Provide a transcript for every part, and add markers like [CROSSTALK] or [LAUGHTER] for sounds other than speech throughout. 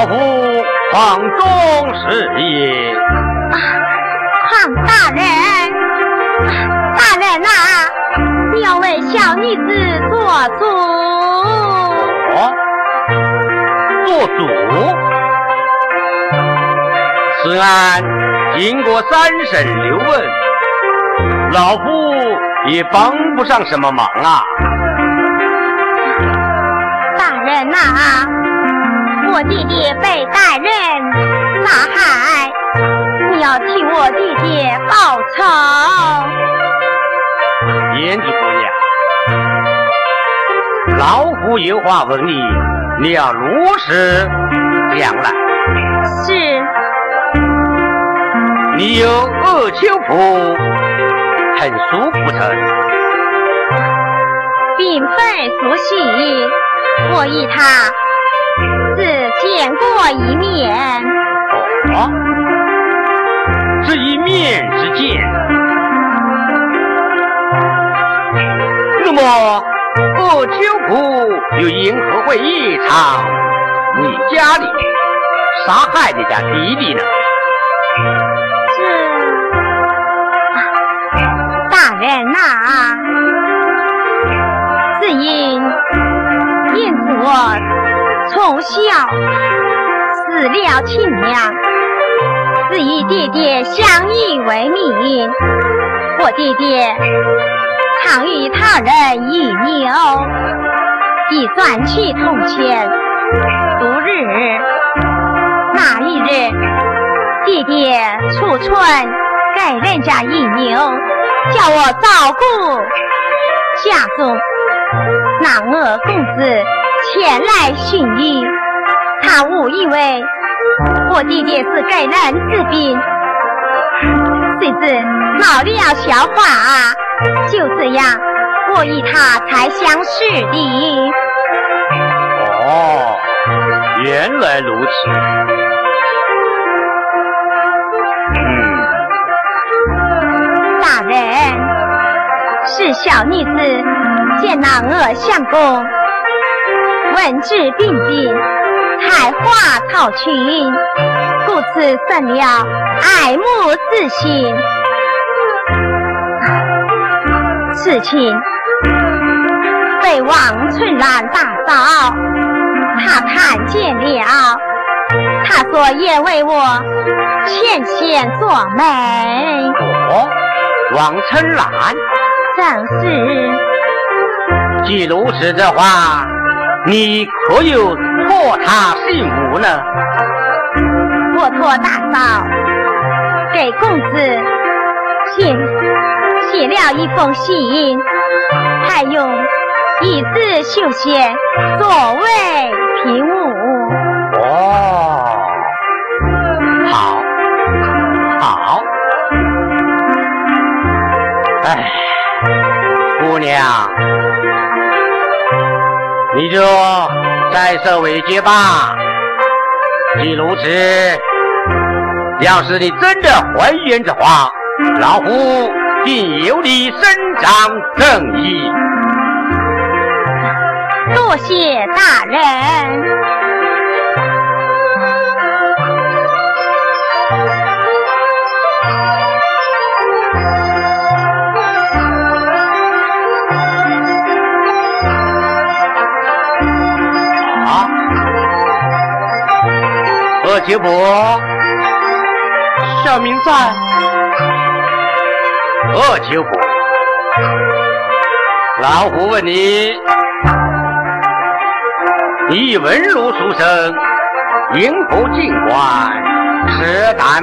老夫黄忠是也。黄大人，大人呐，你要为小女子做主。哦，做主。此案经过三审六问，老夫也帮不上什么忙啊。大人呐，我弟弟被歹人杀害，你要替我弟弟报仇。胭脂姑娘，老夫有话问你，你要如实讲来。是。你有恶秋妇很俗不成？并非熟悉，我与他见过一面。哦，这一面之见，那么不秋妇又因何会异常你家里，杀害你家弟弟呢大？人呐，是因因我从小死了亲娘，只与爹爹相依为命。我爹爹常与他人饮牛，以赚取铜钱度日。那一日，爹爹出村给人家饮牛。叫我照顾家中，那我公子前来寻医，他误以为我弟弟是给人治病，谁知冒了笑话，就这样，我与他才相识的。哦，原来如此。大人是小女子见了我相公文质彬彬，才华超群，故此生了爱慕之心。此情被王春兰打扫，他看见了，他说也为我牵线做媒。哦，王春兰。正是。既如此的话，你可有托他信物呢？我托大嫂给公子写写了一封信，还用一字绣线作为凭物。哦，好，好，哎。姑娘，你就再受委屈吧。既如此，要是你真的还原的话，老夫定有你伸张正义。多谢大人。岳伯，小明在。何秋伯，老虎问你：你文儒书生，因何进官？赤胆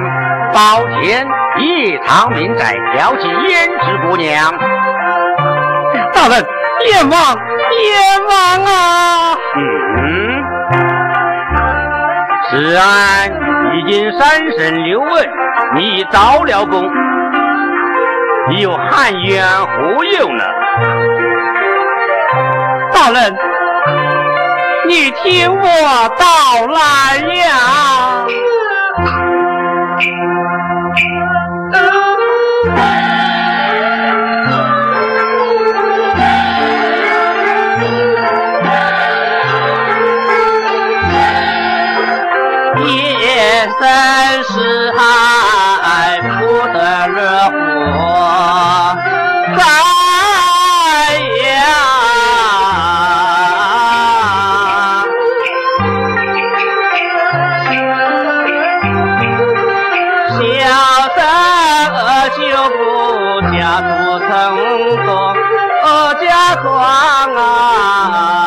包天，夜长命在，挑起胭脂姑娘。大人，冤枉，冤枉啊！嗯。此案已经三审六问，你已招了功，你有汉冤何用呢？大人，你听我道来呀。身是海，不得热火在呀。小生就不家住城东，家狂啊。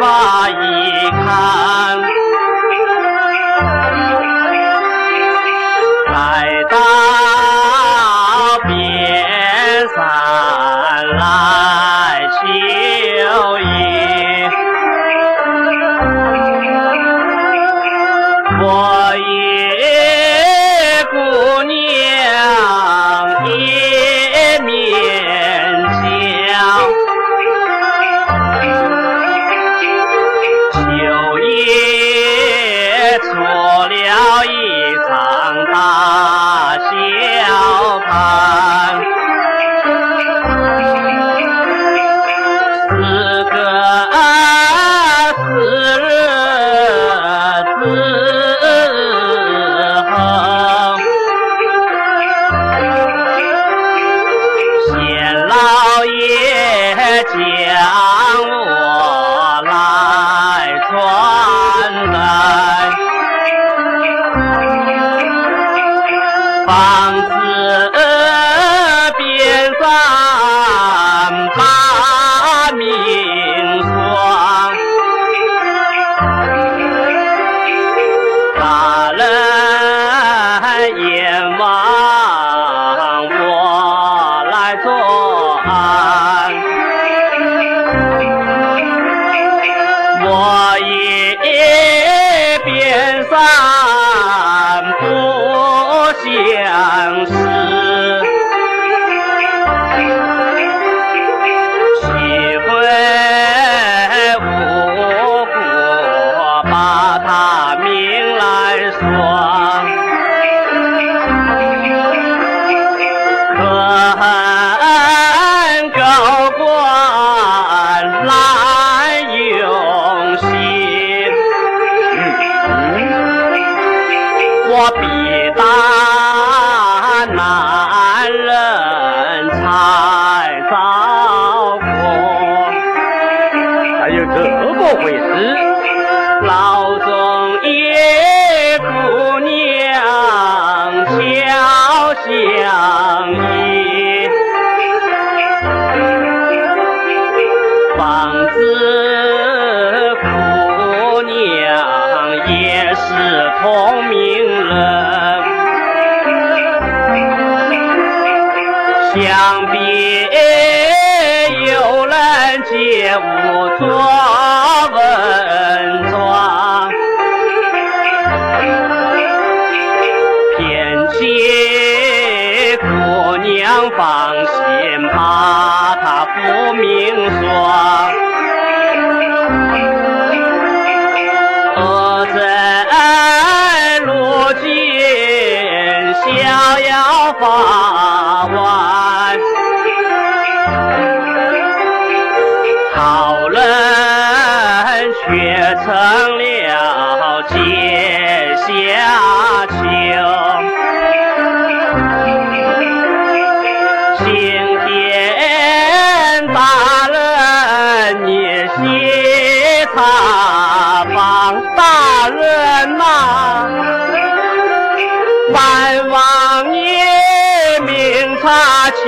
爸一看，难说。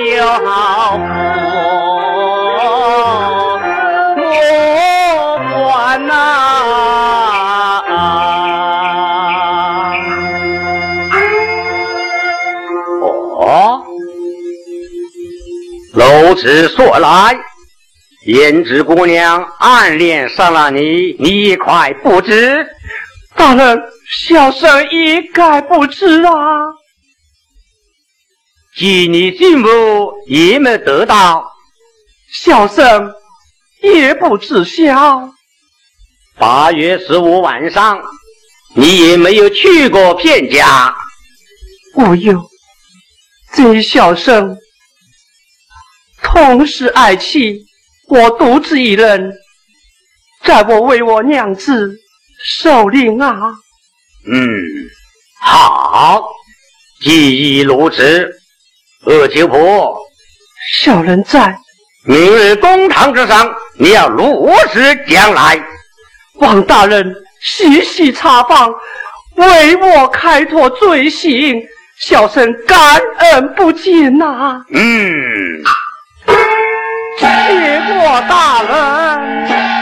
察秋毫。楼子说来，胭脂姑娘暗恋上了你，你一块不知？大人，小生一概不知啊。既你进母也没得到，小生也不知晓。八月十五晚上，你也没有去过片家。我有，这小生。同是爱妻，我独自一人，在我为我娘子守灵啊。嗯，好，既已如此，二舅婆，小人在。明日公堂之上，你要如实讲来。王大人细细查访，为我开脱罪行，小生感恩不尽呐。嗯。谢过大人。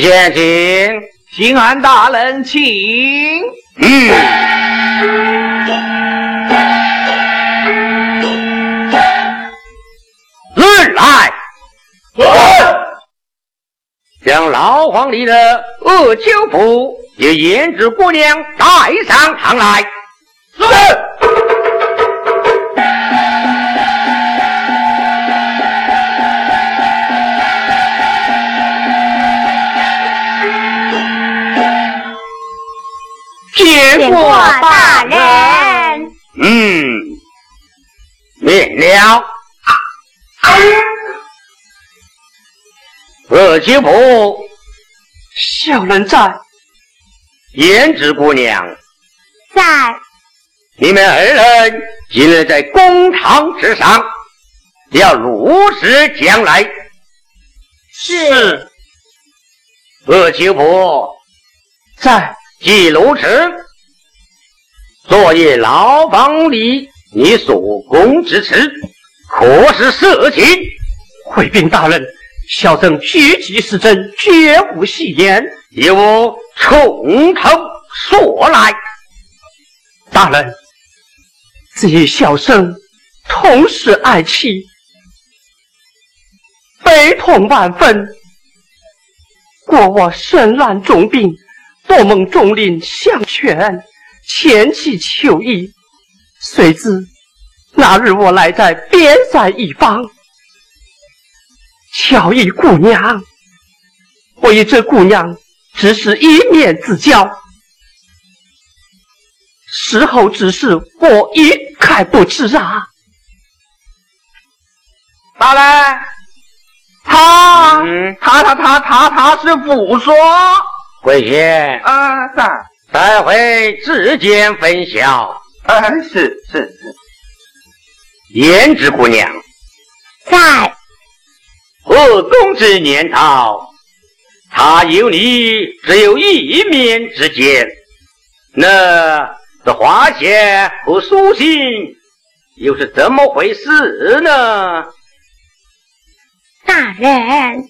先请，刑案大人，请。嗯。论来。将老皇帝的二秋府与胭脂姑娘带上堂来。是。见过大人。嗯，免了。二舅婆，小人在。胭脂姑娘在。你们二人今日在公堂之上，要如实讲来。是。二舅婆在。既如此，昨夜牢房里你所供之词，可是色情？回禀大人，小生句句是真，绝无戏言。由我从头说来。大人，这小生同是爱妻，悲痛万分。过我身染重病。多蒙众令相劝，前去求医。谁知那日我来在边塞一方，巧遇姑娘。我与这姑娘只是一面之交，事后之事我一概不知啊。大人，他，他他他他他是不说。回去啊，在待会指尖分晓。哎，是是是。胭脂姑娘，在。何公之念道，他有你只有一面之见，那这花线和书信又是怎么回事呢？大人，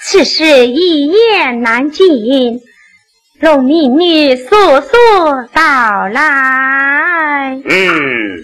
此事一言难尽，容民女速速到来。嗯。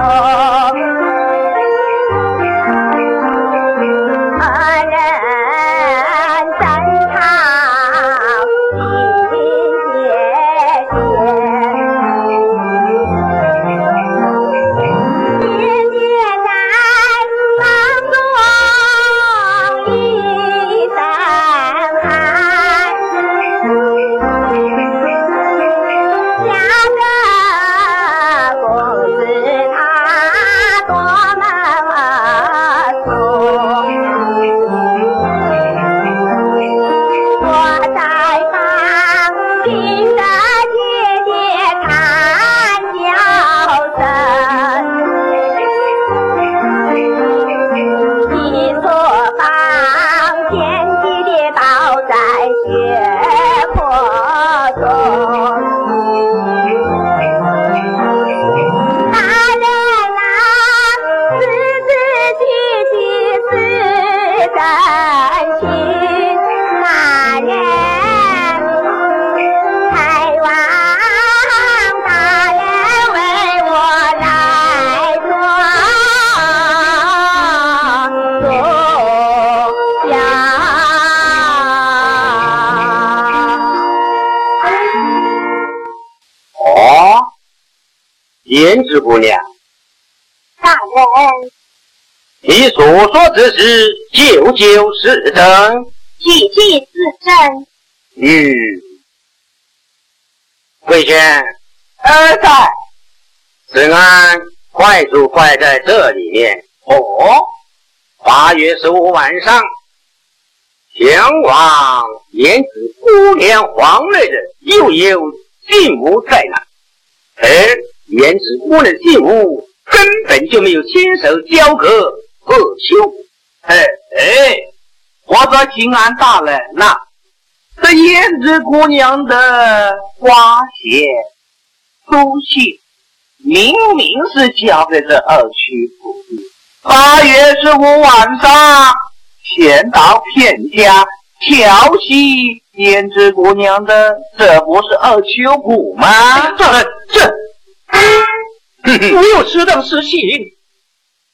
啊。胭脂姑娘，大人，你所说之事，究究是真？句句是真。嗯，贵轩，儿在。此案快速快在这里面。哦，八月十五晚上，前往胭脂姑娘皇内的又有继母在那，而胭脂姑娘进屋根本就没有亲手交给二秋。哎哎，我说秦安大人呐。这胭脂姑娘的花鞋书信，明明是交给这二曲府。八月十五晚上，先到偏家调戏胭脂姑娘的，这不是二秋谷吗？这这，[LAUGHS] 我有此等事情。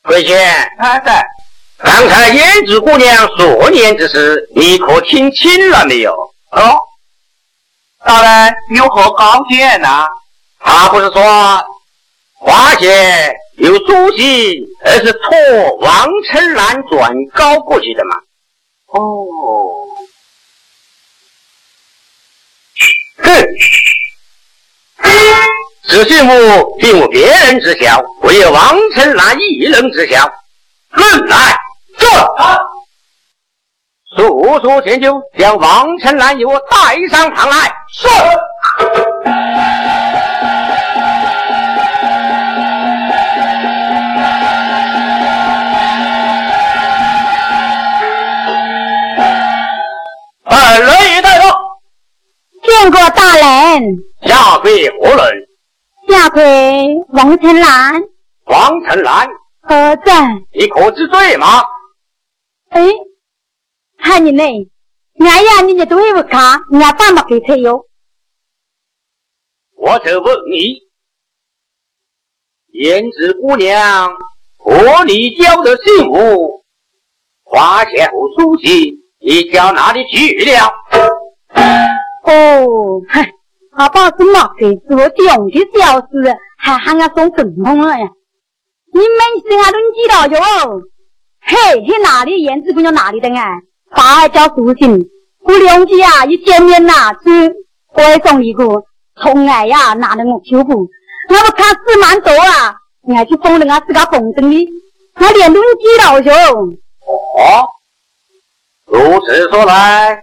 贵仙，哎，对，刚才胭脂姑娘所念之事，你可听清了没有？哦，大人有何高见呐？他不是说花姐有书信，而是托王春兰转告过去的吗？哦，哼，此信物并无别人知晓，唯有王春兰一人知晓。论来，这。速速前就将王成兰与我带上堂来。是。本人已带到。见过大人。下跪何人？下跪王成兰。王成兰。何在？你可知罪吗？哎。看你呢，俺呀，你也都会不卡，俺爸妈给才有。我就问你，胭脂姑娘和你交的信物，花钱和书信，你交哪里去了？哦，嗨，阿爸是么给做中的小事，还喊俺送正通了呀？你们是俺都知道哟。嘿，去哪里？胭脂姑娘哪里的啊？爸还叫书信，我两家一见面呐，就会送一个。从来呀，哪能我修补？我不看事蛮多啊，俺去封了俺自个封正的，我连都知道就。哦，如此说来，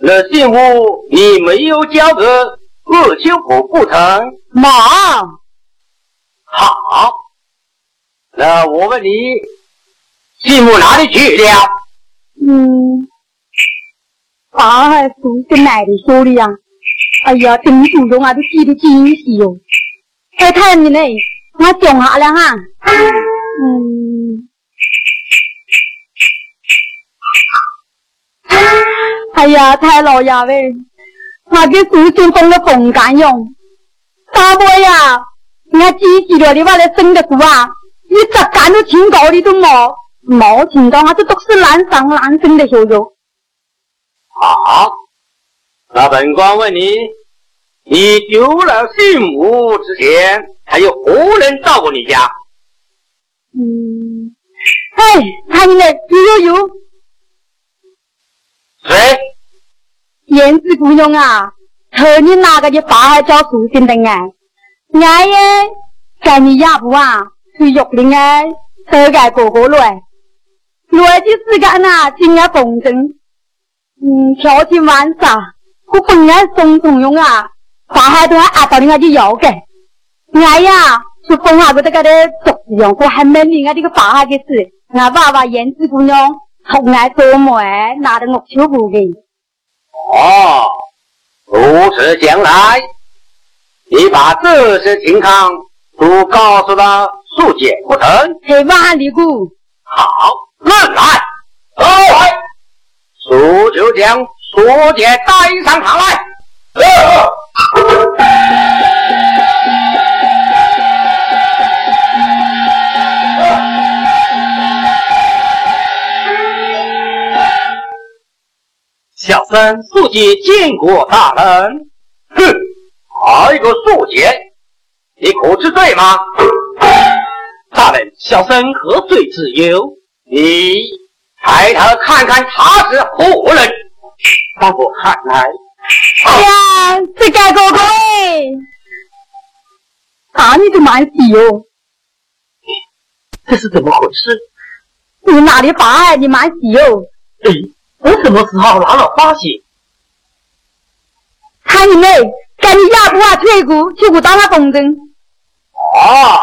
那信物你没有交给鄂秋府不成？没。好，那我问你，继母哪里去了？嗯，爸还是跟奶奶说的呀。哎呀，真注重啊，都记得精细哟。哎，太你呢，我讲下了哈。嗯。哎呀，太老爷喂，我给书信封了封干用。大伯呀，俺记记了的话来生的书啊，你咋干都挺高的都冇。毛听到，这都是难上难生的小肉。好，那本官问你，你丢了信物之前，还有何人照顾你家？嗯，哎，他们呢？有有有。谁？燕子姑娘啊，和你哪个的爸还叫书信的啊？俺也在你家不啊？去玉林啊，都该哥哥来。来的时间呐，今夜风筝，嗯，跳起玩耍，我本来送朋友啊，大海都还压到你俺就要给，俺呀，是风下个这个的作用，我还没另外这个大海的事，俺爸爸燕子姑娘从来做么哎，拿着我秋不给。哦，如此讲来，你把这些情况都告诉了素姐不成？嘿，万里姑，好。论来，来，苏就将苏姐带上堂来。小生素姐见过大人。哼，还有个素姐，你可知罪吗？大人，小生何罪之有？你抬头看看他是何人？把我看来。哎呀，这个哥哥哎，打你的蛮喜哟！这是怎么回事？你哪里把爱的蛮喜哟？哎，我什么时候拿了花血？看你妹，赶紧压不啊退股，去股当了风筝。哦，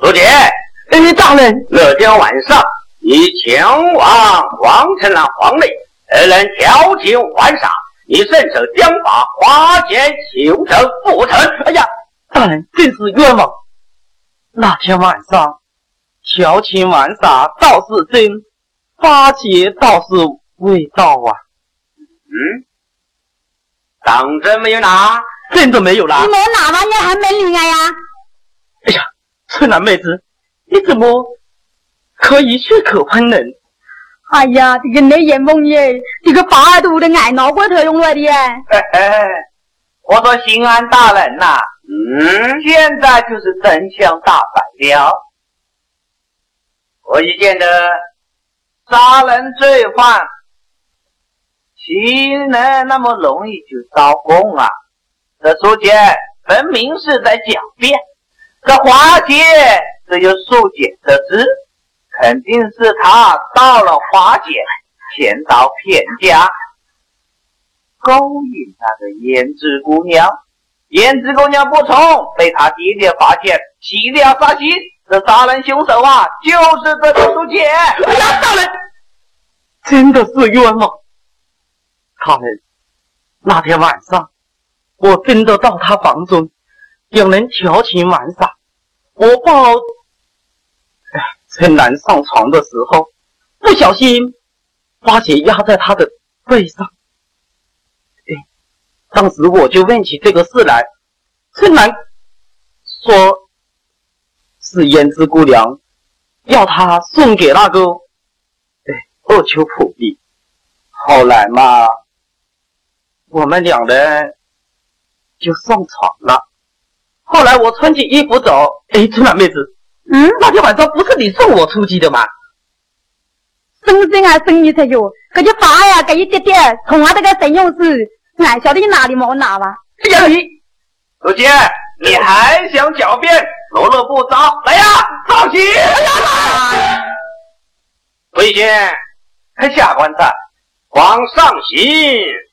书记，哎，大人，那天晚上你前往王城南皇内，二人调情玩耍，你顺手将把花钱求成不成？哎呀，大人真是冤枉！那天晚上调情玩耍倒是真，花钱倒是未到啊。嗯，当真没有拿？真的没有啦你。没拿吧？你还没领啊呀？哎呀，春兰妹子，你怎么可以血口喷人？哎呀，这个内眼蒙耶，这个八二度的爱脑瓜头用来的耶。嘿嘿，我说刑安大人呐、嗯，现在就是真相大白了。我已见得杀人罪犯岂能那么容易就招供啊？这书记分明是在狡辩。这花姐只有素姐得知，肯定是他盗了花姐，骗到骗家，勾引那个胭脂姑娘。胭脂姑娘不从，被他爹爹发现，起了杀心。这杀人凶手啊，就是这个书记。哎呀，大人，真的是冤枉！他人，那天晚上我真的到他房中，两人调情玩耍，我抱哎陈兰上床的时候，不小心花姐压在他的背上。哎，当时我就问起这个事来，春兰说是胭脂姑娘要他送给那个哎二秋普利。后来嘛，我们两人就上床了。后来我穿起衣服走，哎，春兰妹子，嗯，那天晚上不是你送我出去的吗？生真啊生你才有，可就发呀，给一点点，同样这个神勇士，俺晓得你哪里没拿吧？哎呀，你书记，你还想狡辩？罗勒不招，来呀，造起！魏先，看下官的。皇上刑是定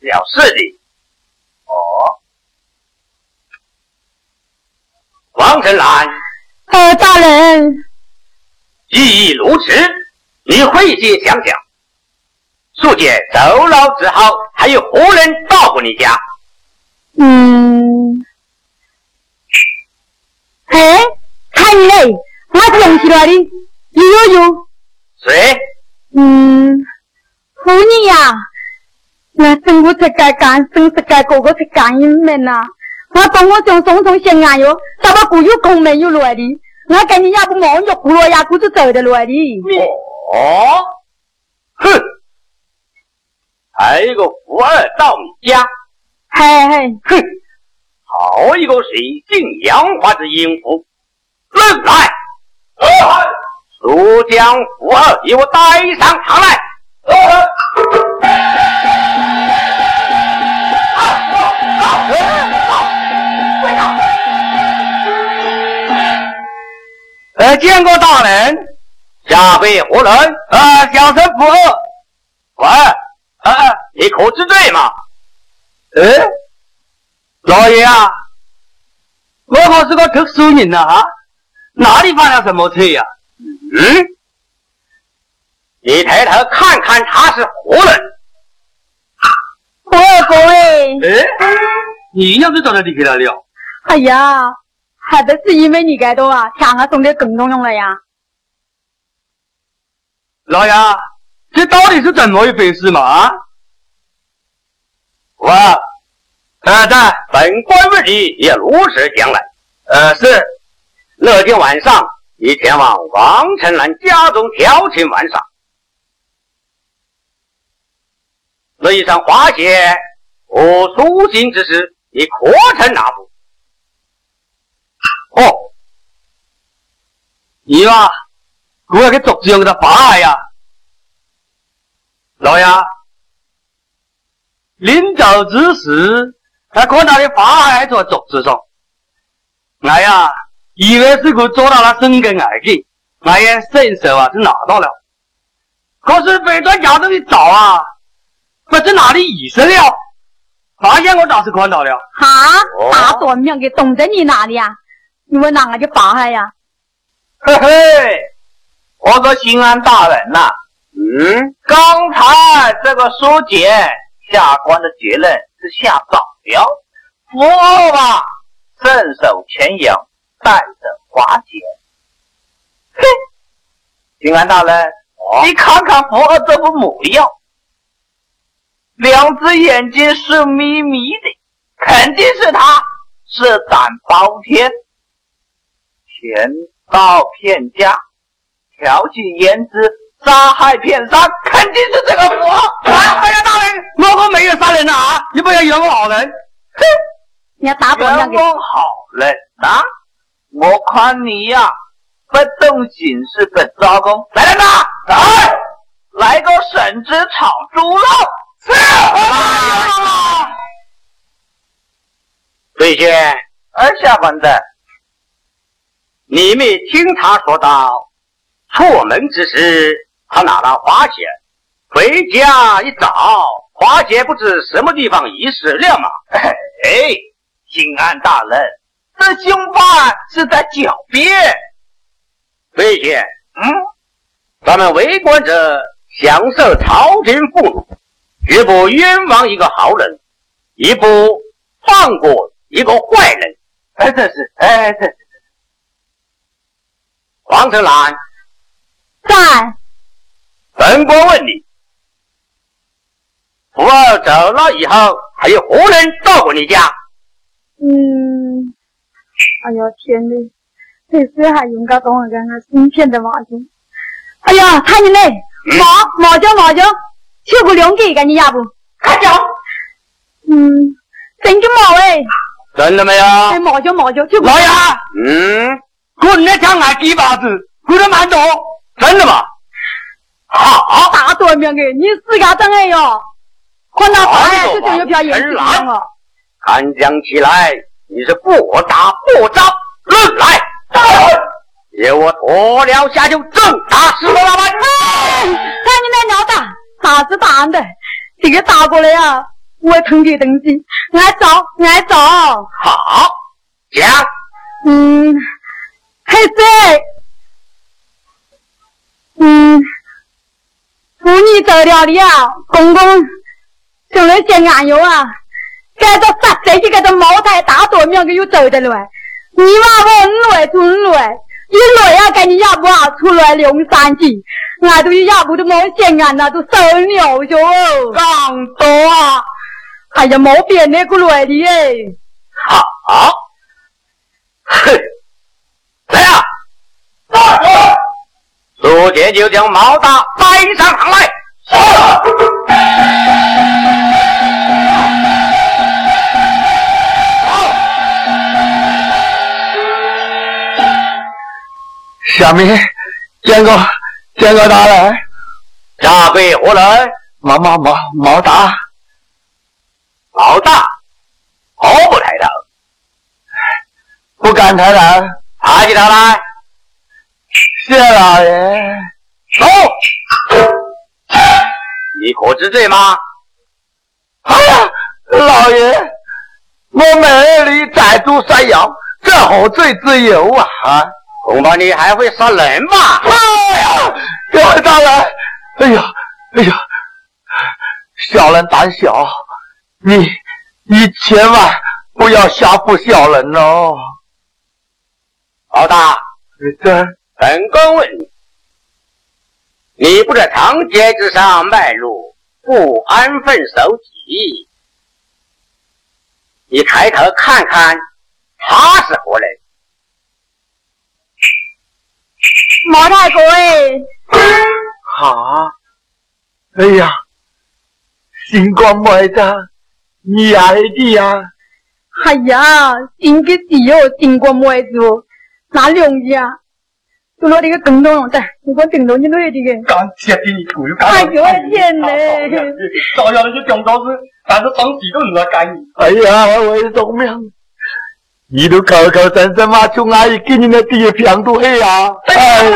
了事的。哦，王成兰，呃，大人，既如此，你回去想想，素姐走了之后，还有何人到过你家？嗯，哎，看你嘞，我想起来的，有有有，谁？嗯，妇女呀，我生我才该干，生是该哥哥才干一门呐。我帮我将送送咸安哟，咋把古有空没有来的？我跟你也不忙，就胡罗呀，姑子走的来的。哦，哼，还有个富二到你家，嘿嘿，哼，好一个水性杨花之淫妇，人来，速将富二给我带上堂来。呃，见过大人，下辈何人？呃，小臣富二。喂，呃，呃你可知罪吗？哎，老爷啊，我可是个读书人呐啊，哪里犯了什么罪呀、嗯，你抬头看看他是何人？我二哥哎，哎，你要是找到你给他了？哎呀，还不是因为你该多啊，天下送的更重用了呀。老爷，这到底是怎么一回事嘛？啊？我，呃，在本官问你也如实讲来。呃，是那天晚上你前往王成兰家中调情玩耍，那一场花谢我苏醒之时，你可曾拿不？你嘛，我要去族上给他发下呀。老爷，临走之时，他看到你发还在桌子上，哎呀，以为是我做到了生根而去，我也伸手啊，就拿到了。可是被专家这一找啊，不知哪里遗失了，发现我倒是看到了。哈，大短命给冻在你哪里啊？你问哪个就发下呀？嘿嘿，我说刑安大人呐。嗯，刚才这个书简下官的结论是下早了，福二吧，镇守前阳，带着华简。哼，平安大人，你看看福二这副模样，两只眼睛是眯眯的，肯定是他是胆包天，天道骗家，挑起言之。杀害骗商，肯定是这个佛！哎呀，大人，我可没有杀人呐啊！你不要冤枉好人！哼，你要打我冤枉好人啊！我看你呀，不动刑事不招供。来人呐，来，来个笋子炒猪肉！是。对仙，二下官的，你没听他说到出门之时。他拿了花钱，回家一找，花钱不知什么地方遗失了嘛？[LAUGHS] 哎，刑安大人，这凶犯是在狡辩。飞仙，嗯，咱们为官者享受朝廷俸禄，绝不冤枉一个好人，也不放过一个坏人。[LAUGHS] 哎，这是，哎，这是。黄成兰，在。本官问你，福儿走了以后，还有何人到过你家？嗯，哎呀天呐，这事还应该跟我讲个新片的话题。哎呀，看你嘞，毛毛脚毛脚，求个两给给你压不？快脚。嗯，真的毛哎。真的没有？哎，毛脚毛脚，就老爷。嗯，滚那枪还几把子，滚得蛮多，真的吗？好，大短命的，你自家等哎哟！看到发来就有票烟枪了。看讲起来，你是不打不招，论来，给我脱了下就正打石头老板。看你那鸟打，啥子打的？这个打过来呀，我疼的东西，挨揍挨揍。好，讲。嗯，还在。嗯。妇女走了的啊，公公就那些俺哟啊，该着杀这几个的茅台大多苗个又走得来，你娃我来就来，一来啊，赶紧要不啊出来两三斤，俺都要不都毛线俺那都收了哟，刚多啊，哎呀毛变那个来的哎，好，哼，来啊，来。苏杰就将毛大带上堂来。下面见过见过大人，下跪何人？毛毛毛毛大，毛大，何不抬头？不敢抬头，抬起头来。谢老爷，走！你可知罪吗？哎呀，老爷，我每里宰猪杀羊，这何罪之有啊？恐怕你还会杀人吧？哎呀，大人，哎呀，哎呀，小人胆小，你你千万不要吓唬小人哦。老大，这。本宫问你：你不在长街之上卖路，不安分守己，你抬头看看，他是何人？毛太公哎！好，哎呀，星光妹子，你爱的呀！哎呀，金个地哦，星光妹子，哪里容易啊？就落这个更多的，你光顶多你落这个。感谢你哎呦我的天嘞！照样那些讲道是，但是当地都来干你。哎呀，我为什么？你都口口声声嘛，从阿姨给你的地方都黑啊！哎，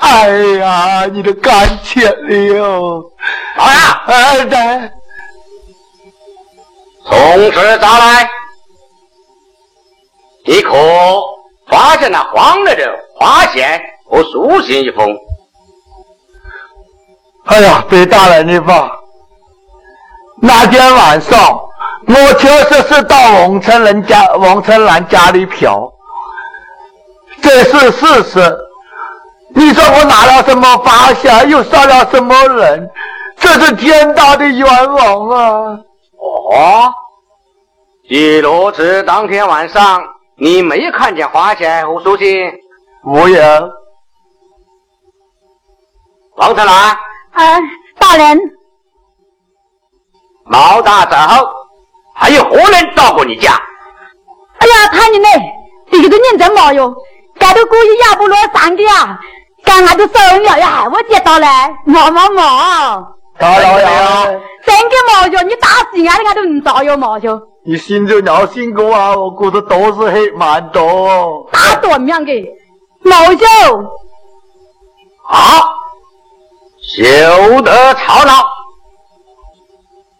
哎呀，你都感谢了。老呀，哎对，从实招来，你可发现了黄了的花线和书信一封。哎呀，北大人的吧？那天晚上。我确实是到王成人家、王成兰家里嫖，这是事实。你说我拿了什么发现，又杀了什么人？这是天大的冤枉啊！哦，记录是当天晚上你没看见花钱和书记？没有。王成兰。哎，大人。毛大走。还有何人到过你家？哎呀，他你呢？这个人真毛哟！盖头故意压不落三个呀，刚俺都受了呀，我接到了，毛毛毛。大老爷，真个毛哟！你打死俺的俺都唔着哟毛哟！你心就鸟心过啊！我估得都是黑蛮多。打多样的毛哟！好，休得吵闹，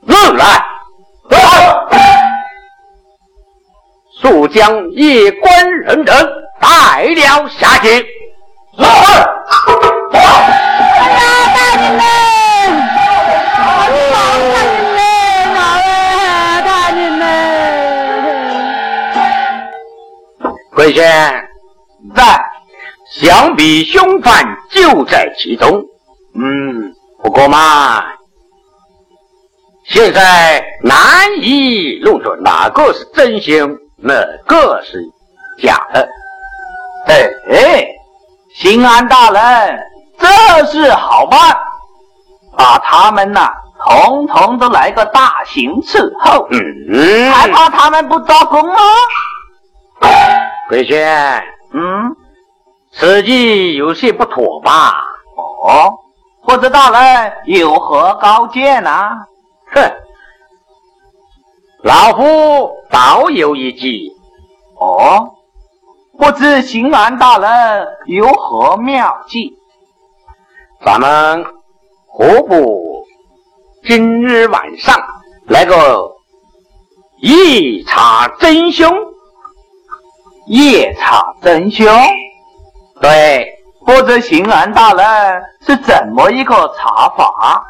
入来。速将一官人等带了下去。是。贵县在，想必凶犯就在其中。嗯，不过嘛。现在难以弄出哪个是真凶，哪个是假的。哎哎，刑安大人，这事好办，把他们呐，统统都来个大刑伺候。嗯，还怕他们不招供吗？贵轩，嗯，此计有些不妥吧？哦，不知大人有何高见呢？哼，老夫倒有一计。哦，不知刑安大人有何妙计？咱们何不今日晚上来个一查真凶？夜查真凶？对，不知刑安大人是怎么一个查法？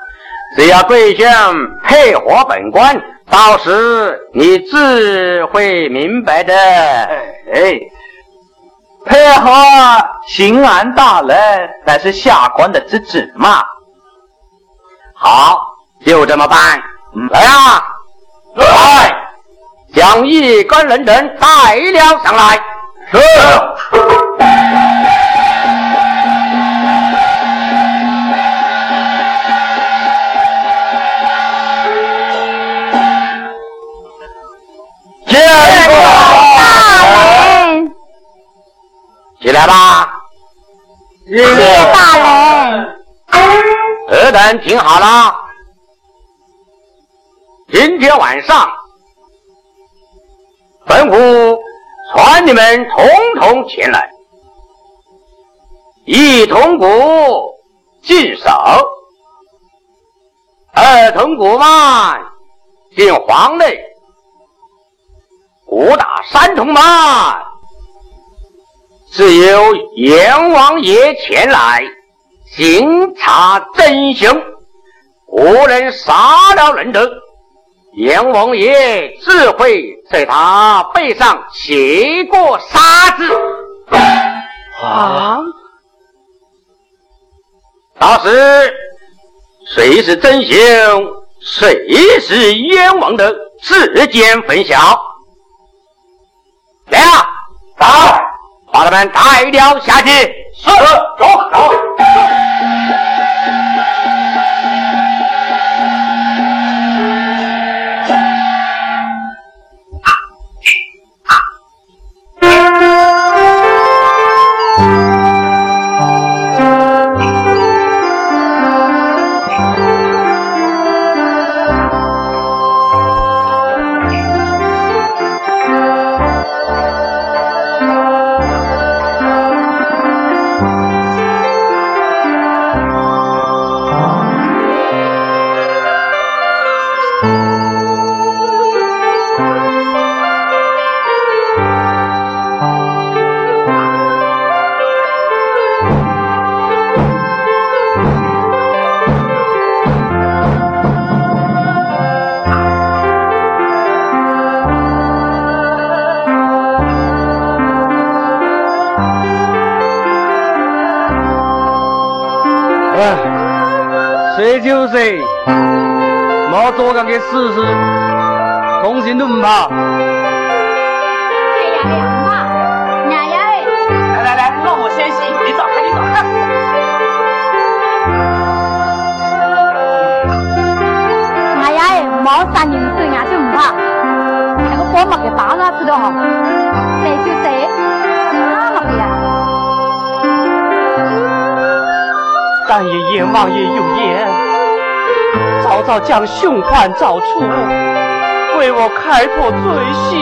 只要贵相配合本官，到时你自会明白的。哎，配合刑安大人乃是下官的之旨嘛。好，就这么办。来啊，来，将一干人等带了上来。是。起来吧，谢大人。尔等听好了，今天晚上，本府传你们统统前来，一铜鼓进手，二铜鼓嘛进房内，鼓打三铜嘛。是由阎王爷前来巡查真凶，无人杀了人者，阎王爷自会在他背上写过杀字。啊！到时谁是真凶，谁是冤枉的，自见分晓。来啊，打！把他们带了下去。是，走，走。试试，同情都不怕。哎呀，不怕，娘呀哎！来来来，让我先洗，你走开，你走开。哎呀哎，毛三年岁伢就唔怕，那个波毛给包了，知道哈？谁就谁，那么的呀。但爷阎王爷有言，早早将凶犯找出，为我开脱罪行。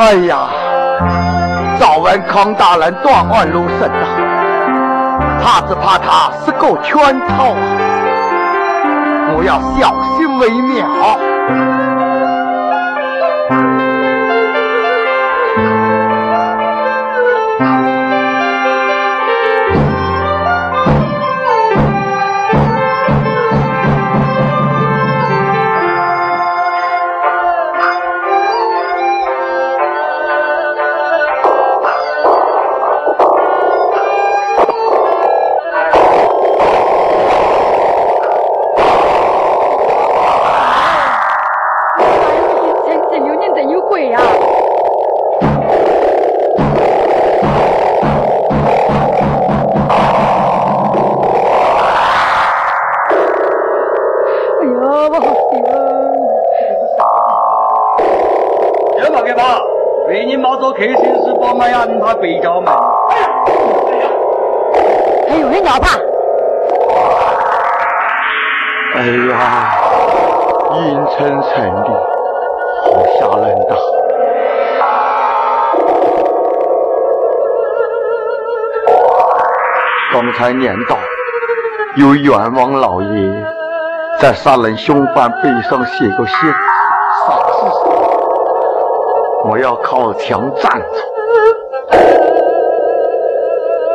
哎呀，早闻康大人断案如神啊，怕只怕他是个圈套啊！我要小心为妙。开心是，宝马呀，你怕北郊门。还有人要怕？哎呀，阴沉沉的，好吓人的。刚才念到有冤枉老爷在杀人凶犯背上写个血？我要靠墙站着。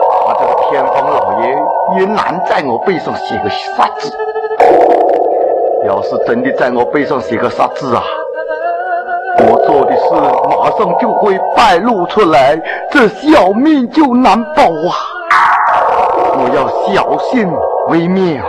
我这个天方老爷也难在我背上写个啥字？要是真的在我背上写个啥字啊，我做的事马上就会败露出来，这小命就难保啊！我要小心为妙。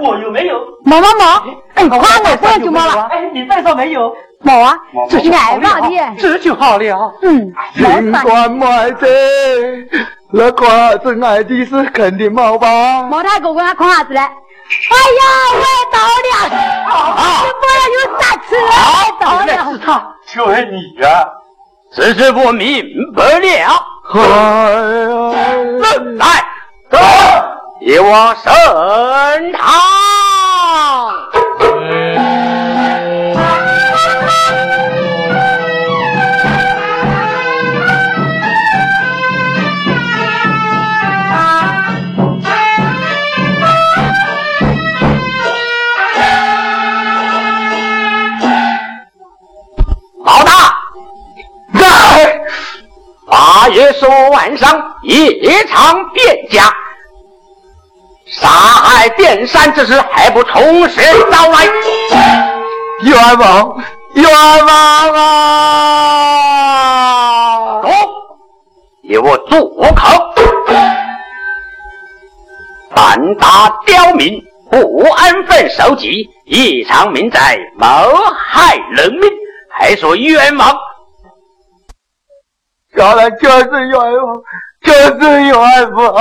我有没有？没没没，哎，夸我保养就没了，哎，你再说没有？没啊，这是爱上的，这就好了。嗯，尽？管买的，那爱的是肯定没吧？毛他哥哥他看啥子嘞？哎呀，我也到了，啊，不要有啥吃啊？到了，他。就是你呀、此事我明白了。哎呀，走，与我升堂。老大，在八月十五晚上一场变家，杀害遍山之事还不从实招来。冤枉，冤枉啊！走，给我住口！胆大刁民，不安分守己，异常民宅，谋害人民，还说冤枉？原来就是冤枉，就是冤枉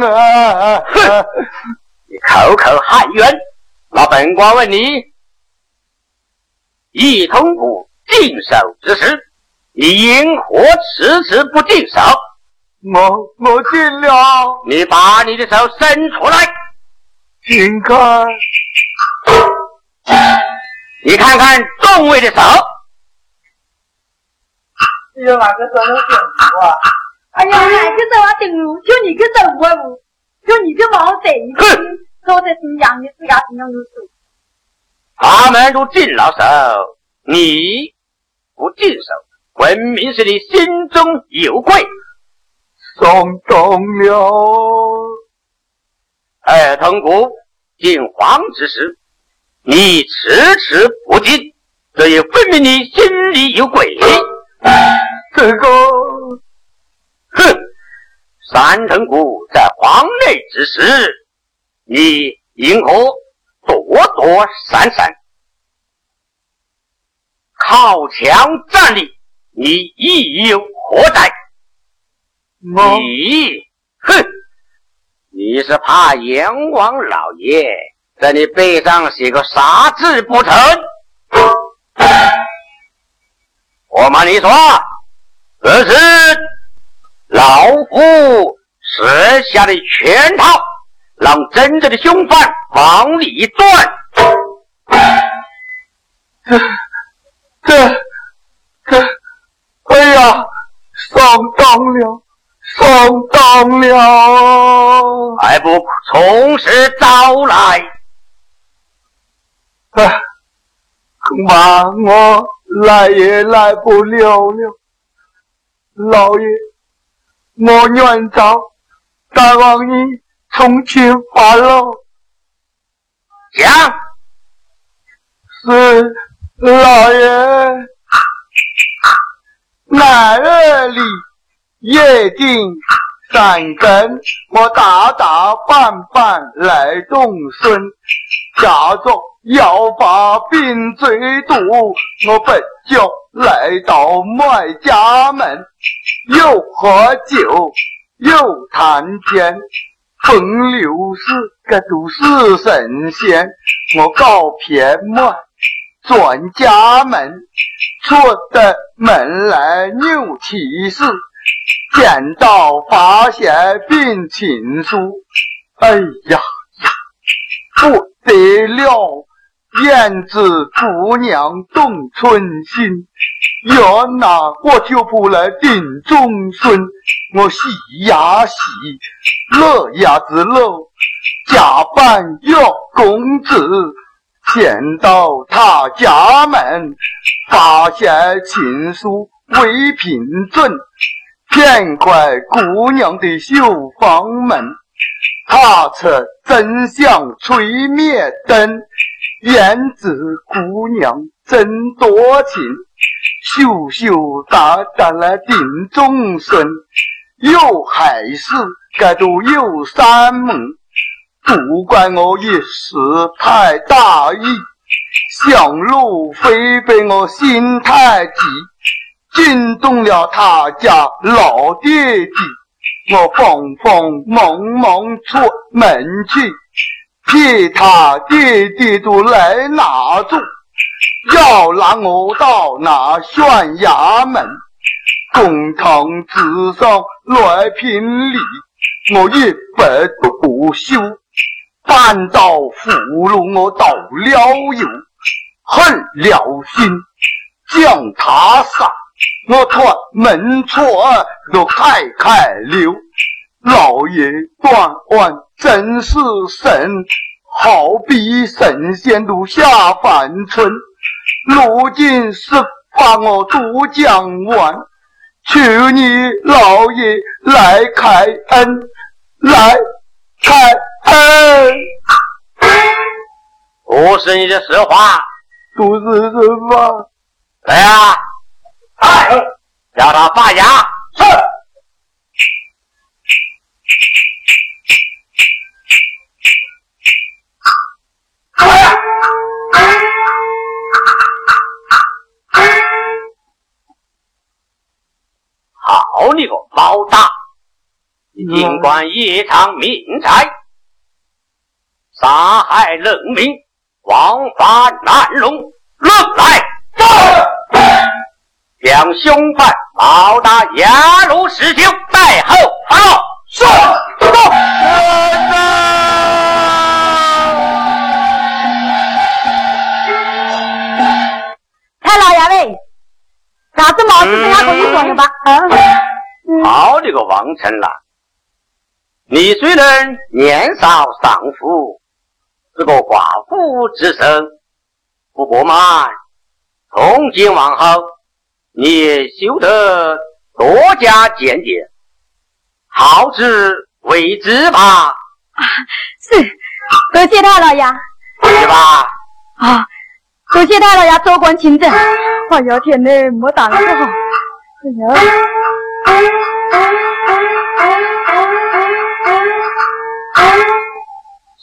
啊！哼 [LAUGHS] 你口口喊冤，那本官问你，一通股禁手之时，你因何迟迟不禁手？我我尽了，你把你的手伸出来，请看，你看看众位的手，只有哪个时候能顶我。哎呀，哪个走啊顶路？就你个走我路，就你个毛贼！说的新疆的自家心中有数。他们都尽了手，你不尽手，分明是你心中有愧。送终了，二通姑进皇之时，你迟迟不进，这也分明你心里有鬼。这个，哼，三成谷在皇内之时，你因何躲躲闪闪？靠墙站立，你意有何在？你，哼，你是怕阎王老爷在你背上写个啥字不成？我瞒你说，这是老夫设下的圈套，让真正的凶犯往里钻。这，这，这，哎呀，上当了！上当了，还不从实招来？啊，恐怕我来也来不了了。老爷，我愿找大王你从轻发落。讲，是老爷，哪里？夜定三更，我打打扮扮来动身，假作要把病追毒，我本就来到麦家门，又喝酒又谈天，风流事个都是神仙，我告别麦转家门，出的门来扭骑士。见到发现病情书，哎呀呀，不得了！燕子姑娘动春心，要拿我就不来定终身。我喜呀喜，乐呀子乐，假扮要公子，见到他家门，发现情书未平准。骗快姑娘的绣房门，他测真相吹灭灯。燕子姑娘真多情，羞羞答答来定终身。又还是该住有三门，不怪我一时太大意，想入非非我心太急。惊动了他家老爹爹，我慌慌忙忙出门去，骗他弟弟都来拿住，要拉我到那县衙门，公堂之上来评理，我一笔都不休，反倒俘虏我到了油，狠了心将他杀。我看门错都开开了，老爷断案真是神，好比神仙都下凡尘。如今是把我渡江湾，求你老爷来开恩，来开恩。不是你的实话，都是实话。来呀！哎，叫他发言。是。好你个老大！你尽管夜长命财，杀害人民，枉法难容，论来。将凶犯老大押入石丘，待候发落。是，走。太老爷嘞，啥子毛好，只剩下可以说了吧？啊，好你个王成兰，你虽然年少丧父，是个寡妇之身，不过嘛，从今往后，你也修得多加检点，好自为之吧。是，多谢他了呀。是吧？啊，多谢他了呀，州官亲政。哎呀天哪，没打了不好。哎呀。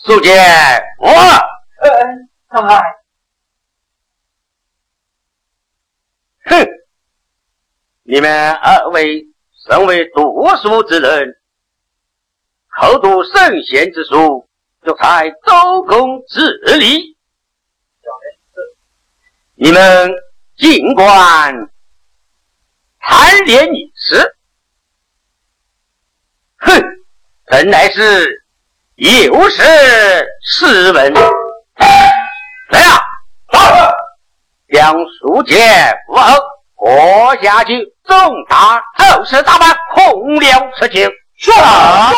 素姐，我，呃，太，哼，你们二位身为读书之人，口读圣贤之书，就才周公治理。你们尽管贪恋一时，哼，本来是有识斯文。来呀，走，将书简扶后，活下去，重大后事大办，空了此情。是啊。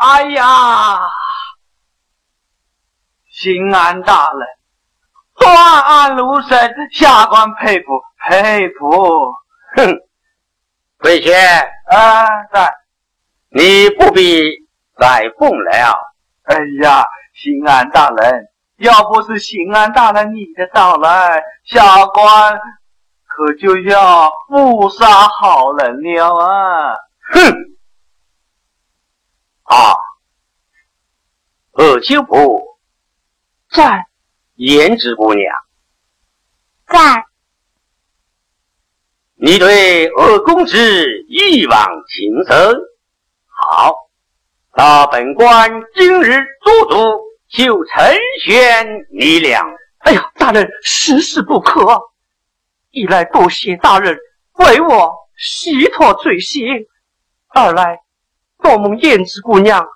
哎呀，新安大人，断案如神，下官佩服佩服。哼，贵贤，啊，在。你不必再奉了。哎呀，新安大人，要不是新安大人你的到来，下官可就要误杀好人了啊！哼！啊，二秋婆在，胭脂姑娘。在，你对二公子一往情深，好，那本官今日做主，就成全你俩。哎呀，大人实事不可，一来多谢大人为我洗脱罪行，二来多蒙燕子姑娘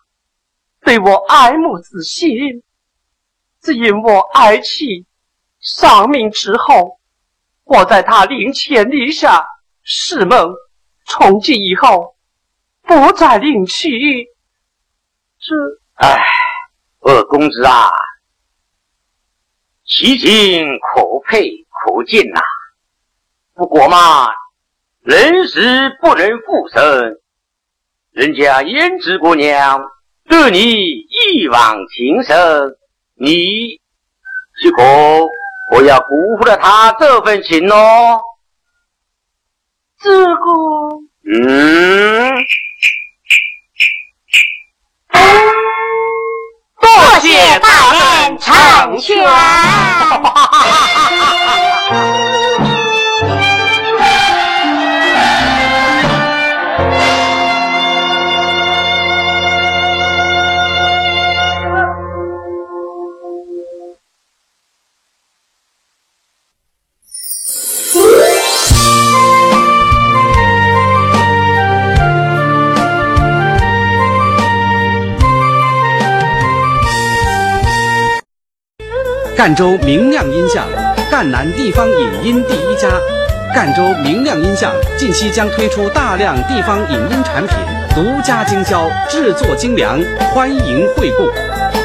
对我爱慕之心，只因我爱妻丧命之后，我在她灵前立下誓盟，从今以后不再另娶。这，唉，二公子啊，其情可佩可敬呐、不过嘛，人死不能复生，人家胭脂姑娘对你一往情深，你岂可不要辜负了他这份情哦？这个。嗯，多谢大人成全。[LAUGHS] 赣州明亮音像，赣南地方影音第一家。赣州明亮音像近期将推出大量地方影音产品，独家经销，制作精良，欢迎惠顾。